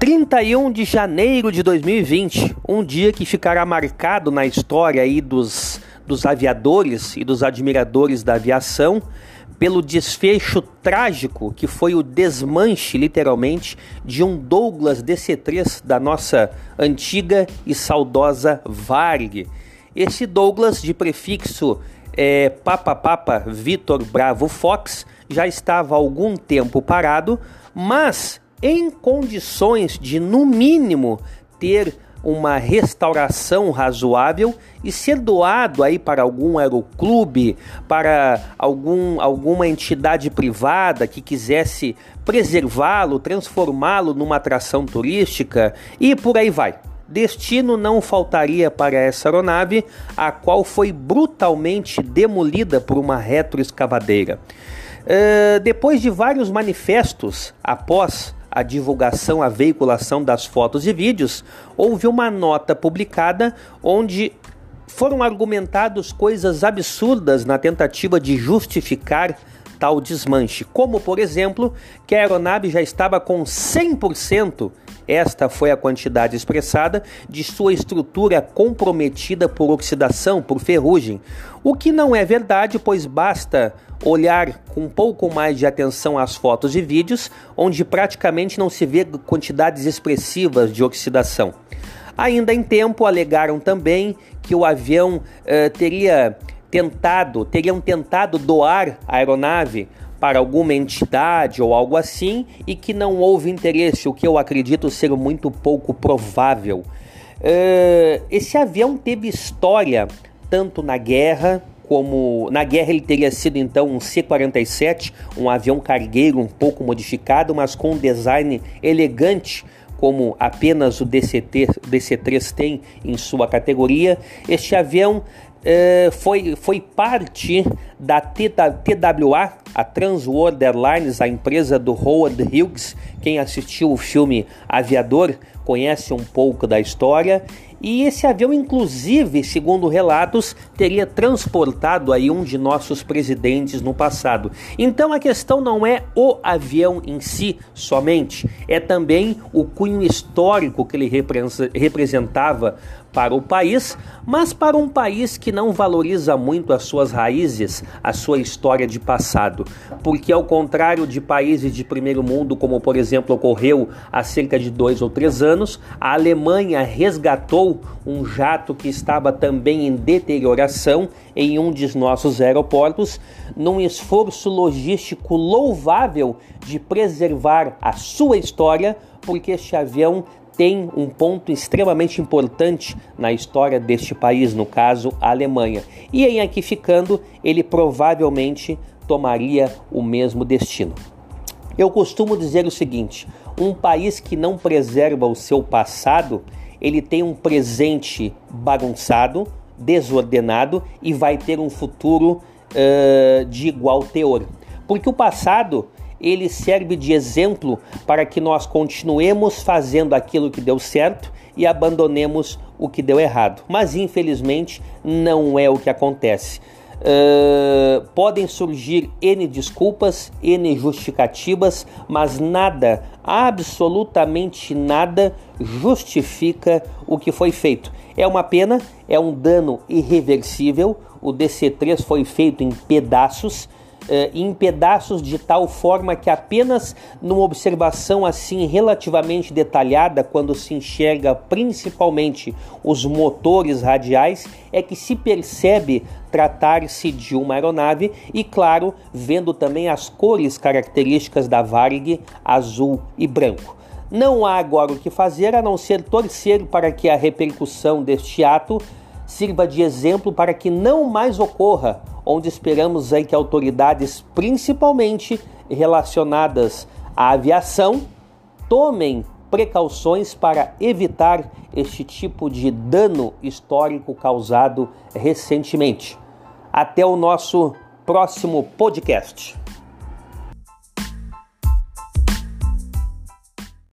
31 de janeiro de 2020, um dia que ficará marcado na história aí dos, dos aviadores e dos admiradores da aviação pelo desfecho trágico que foi o desmanche, literalmente, de um Douglas DC-3 da nossa antiga e saudosa Varg. Esse Douglas, de prefixo é, Papa Papa Vitor Bravo Fox, já estava há algum tempo parado, mas em condições de, no mínimo, ter uma restauração razoável e ser doado aí para algum aeroclube, para algum, alguma entidade privada que quisesse preservá-lo, transformá-lo numa atração turística e por aí vai. Destino não faltaria para essa aeronave, a qual foi brutalmente demolida por uma retroescavadeira. Uh, depois de vários manifestos após a divulgação, a veiculação das fotos e vídeos, houve uma nota publicada onde foram argumentados coisas absurdas na tentativa de justificar tal desmanche, como por exemplo, que a aeronave já estava com 100%, esta foi a quantidade expressada, de sua estrutura comprometida por oxidação, por ferrugem, o que não é verdade, pois basta olhar com um pouco mais de atenção às fotos e vídeos, onde praticamente não se vê quantidades expressivas de oxidação. Ainda em tempo, alegaram também que o avião eh, teria tentado, teriam tentado doar a aeronave para alguma entidade ou algo assim e que não houve interesse, o que eu acredito ser muito pouco provável. Uh, esse avião teve história tanto na guerra como na guerra ele teria sido então um C-47, um avião cargueiro um pouco modificado, mas com um design elegante como apenas o DCT, DC-3 tem em sua categoria. Este avião é, foi, foi parte da TWA, a Transworld Airlines, a empresa do Howard Hughes. Quem assistiu o filme Aviador conhece um pouco da história. E esse avião, inclusive, segundo relatos, teria transportado aí um de nossos presidentes no passado. Então a questão não é o avião em si somente, é também o cunho histórico que ele representava para o país, mas para um país que não valoriza muito as suas raízes, a sua história de passado. Porque, ao contrário de países de primeiro mundo, como por exemplo ocorreu há cerca de dois ou três anos, a Alemanha resgatou um jato que estava também em deterioração em um dos nossos aeroportos, num esforço logístico louvável de preservar a sua história, porque este avião tem um ponto extremamente importante na história deste país, no caso a Alemanha. E em aqui ficando, ele provavelmente tomaria o mesmo destino. Eu costumo dizer o seguinte: um país que não preserva o seu passado, ele tem um presente bagunçado, desordenado e vai ter um futuro uh, de igual teor. Porque o passado ele serve de exemplo para que nós continuemos fazendo aquilo que deu certo e abandonemos o que deu errado. Mas infelizmente não é o que acontece. Uh, podem surgir N desculpas, N justificativas, mas nada, absolutamente nada, justifica o que foi feito. É uma pena, é um dano irreversível. O DC3 foi feito em pedaços eh, em pedaços de tal forma que apenas numa observação assim relativamente detalhada, quando se enxerga principalmente os motores radiais, é que se percebe tratar-se de uma aeronave e, claro, vendo também as cores características da Varig, azul e branco. Não há agora o que fazer a não ser torcer para que a repercussão deste ato sirva de exemplo para que não mais ocorra onde esperamos aí que autoridades, principalmente relacionadas à aviação, tomem precauções para evitar este tipo de dano histórico causado recentemente. Até o nosso próximo podcast.